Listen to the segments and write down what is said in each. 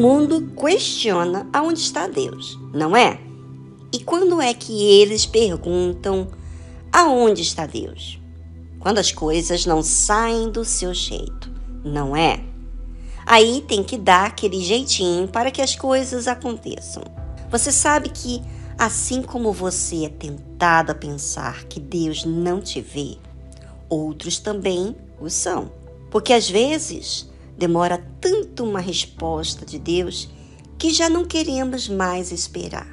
Mundo questiona aonde está Deus, não é? E quando é que eles perguntam aonde está Deus? Quando as coisas não saem do seu jeito, não é? Aí tem que dar aquele jeitinho para que as coisas aconteçam. Você sabe que, assim como você é tentado a pensar que Deus não te vê, outros também o são. Porque às vezes Demora tanto uma resposta de Deus que já não queremos mais esperar.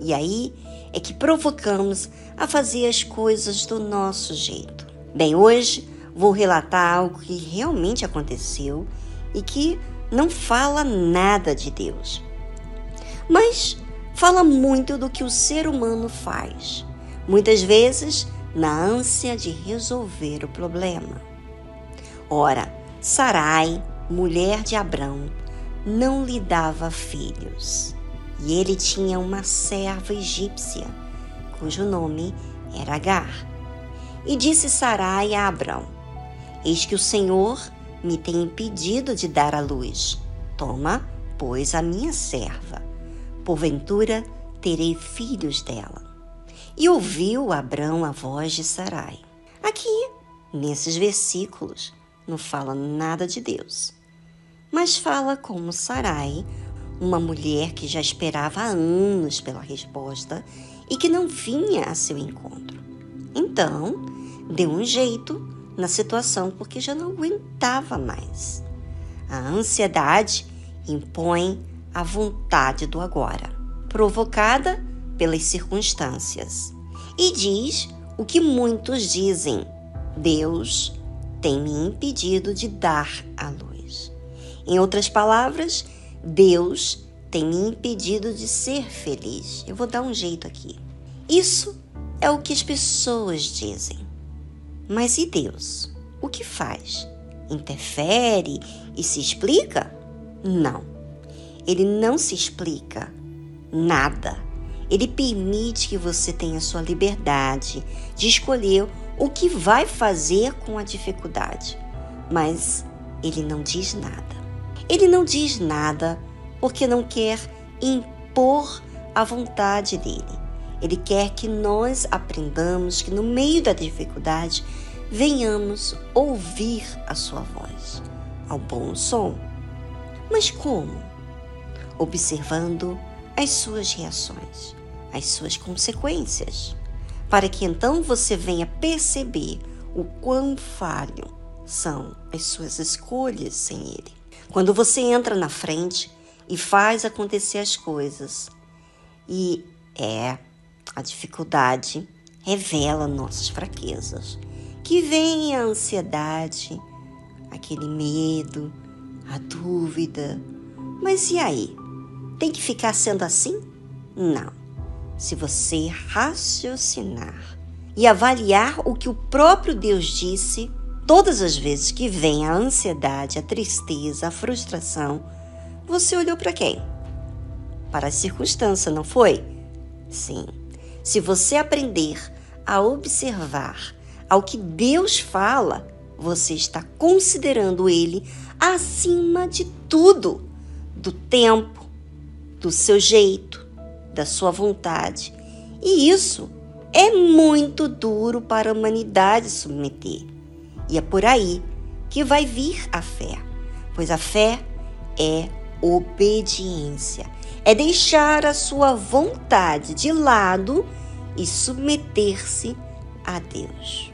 E aí é que provocamos a fazer as coisas do nosso jeito. Bem, hoje vou relatar algo que realmente aconteceu e que não fala nada de Deus, mas fala muito do que o ser humano faz, muitas vezes na ânsia de resolver o problema. Ora, Sarai mulher de Abrão, não lhe dava filhos. E ele tinha uma serva egípcia, cujo nome era Agar. E disse Sarai a Abrão: Eis que o Senhor me tem impedido de dar a luz. Toma, pois, a minha serva. Porventura terei filhos dela. E ouviu Abrão a voz de Sarai. Aqui, nesses versículos, não fala nada de Deus mas fala como Sarai, uma mulher que já esperava há anos pela resposta e que não vinha a seu encontro. Então, deu um jeito na situação porque já não aguentava mais. A ansiedade impõe a vontade do agora, provocada pelas circunstâncias, e diz o que muitos dizem: Deus tem me impedido de dar a luz. Em outras palavras, Deus tem me impedido de ser feliz. Eu vou dar um jeito aqui. Isso é o que as pessoas dizem. Mas e Deus? O que faz? Interfere e se explica? Não. Ele não se explica nada. Ele permite que você tenha sua liberdade de escolher o que vai fazer com a dificuldade, mas ele não diz nada. Ele não diz nada porque não quer impor a vontade dele. Ele quer que nós aprendamos que no meio da dificuldade venhamos ouvir a sua voz, ao bom som. Mas como? Observando as suas reações, as suas consequências, para que então você venha perceber o quão falho são as suas escolhas sem ele. Quando você entra na frente e faz acontecer as coisas, e é a dificuldade revela nossas fraquezas, que vem a ansiedade, aquele medo, a dúvida. Mas e aí? Tem que ficar sendo assim? Não. Se você raciocinar e avaliar o que o próprio Deus disse, Todas as vezes que vem a ansiedade, a tristeza, a frustração, você olhou para quem? Para a circunstância, não foi? Sim. Se você aprender a observar ao que Deus fala, você está considerando Ele acima de tudo, do tempo, do seu jeito, da sua vontade. E isso é muito duro para a humanidade submeter. E é por aí que vai vir a fé, pois a fé é obediência, é deixar a sua vontade de lado e submeter-se a Deus.